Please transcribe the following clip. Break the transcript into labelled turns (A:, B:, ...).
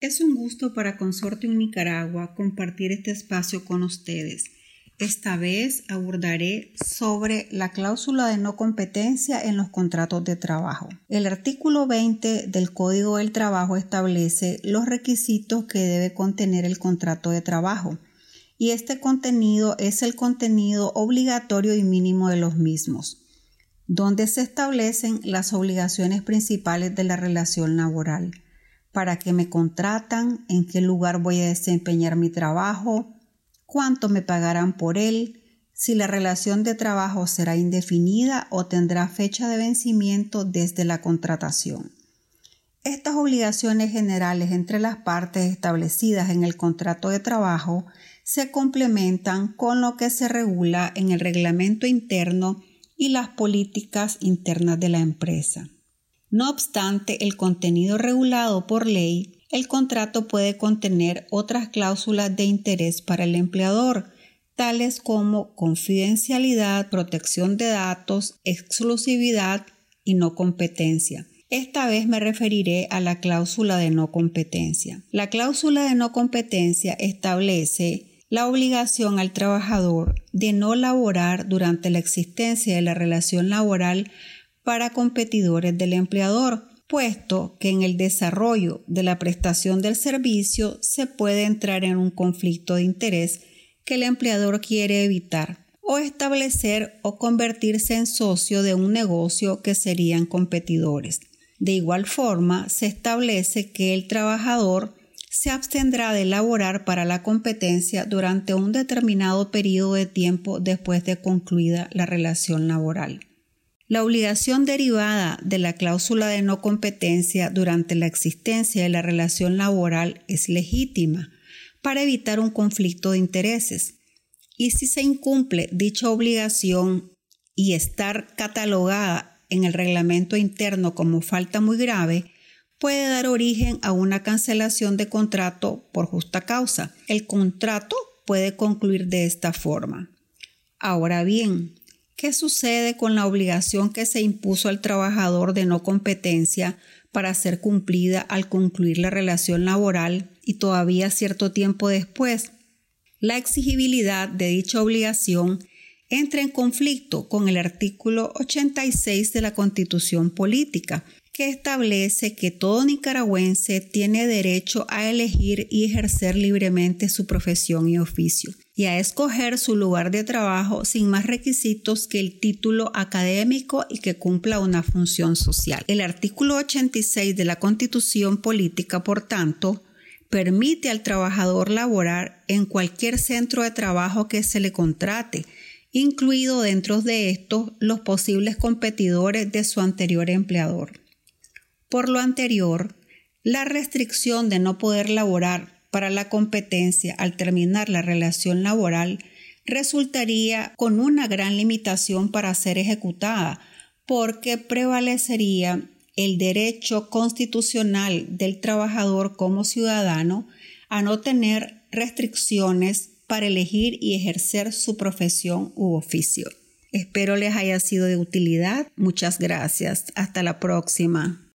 A: Es un gusto para Consortium Nicaragua compartir este espacio con ustedes. Esta vez abordaré sobre la cláusula de no competencia en los contratos de trabajo. El artículo 20 del Código del Trabajo establece los requisitos que debe contener el contrato de trabajo y este contenido es el contenido obligatorio y mínimo de los mismos, donde se establecen las obligaciones principales de la relación laboral para qué me contratan, en qué lugar voy a desempeñar mi trabajo, cuánto me pagarán por él, si la relación de trabajo será indefinida o tendrá fecha de vencimiento desde la contratación. Estas obligaciones generales entre las partes establecidas en el contrato de trabajo se complementan con lo que se regula en el reglamento interno y las políticas internas de la empresa. No obstante el contenido regulado por ley, el contrato puede contener otras cláusulas de interés para el empleador, tales como confidencialidad, protección de datos, exclusividad y no competencia. Esta vez me referiré a la cláusula de no competencia. La cláusula de no competencia establece la obligación al trabajador de no laborar durante la existencia de la relación laboral para competidores del empleador, puesto que en el desarrollo de la prestación del servicio se puede entrar en un conflicto de interés que el empleador quiere evitar o establecer o convertirse en socio de un negocio que serían competidores. De igual forma, se establece que el trabajador se abstendrá de laborar para la competencia durante un determinado periodo de tiempo después de concluida la relación laboral. La obligación derivada de la cláusula de no competencia durante la existencia de la relación laboral es legítima para evitar un conflicto de intereses. Y si se incumple dicha obligación y estar catalogada en el reglamento interno como falta muy grave, puede dar origen a una cancelación de contrato por justa causa. El contrato puede concluir de esta forma. Ahora bien, ¿Qué sucede con la obligación que se impuso al trabajador de no competencia para ser cumplida al concluir la relación laboral y todavía cierto tiempo después? La exigibilidad de dicha obligación entra en conflicto con el artículo 86 de la Constitución Política, que establece que todo nicaragüense tiene derecho a elegir y ejercer libremente su profesión y oficio y a escoger su lugar de trabajo sin más requisitos que el título académico y que cumpla una función social. El artículo 86 de la Constitución Política, por tanto, permite al trabajador laborar en cualquier centro de trabajo que se le contrate, incluido dentro de estos los posibles competidores de su anterior empleador. Por lo anterior, la restricción de no poder laborar para la competencia al terminar la relación laboral resultaría con una gran limitación para ser ejecutada, porque prevalecería el derecho constitucional del trabajador como ciudadano a no tener restricciones para elegir y ejercer su profesión u oficio. Espero les haya sido de utilidad. Muchas gracias. Hasta la próxima.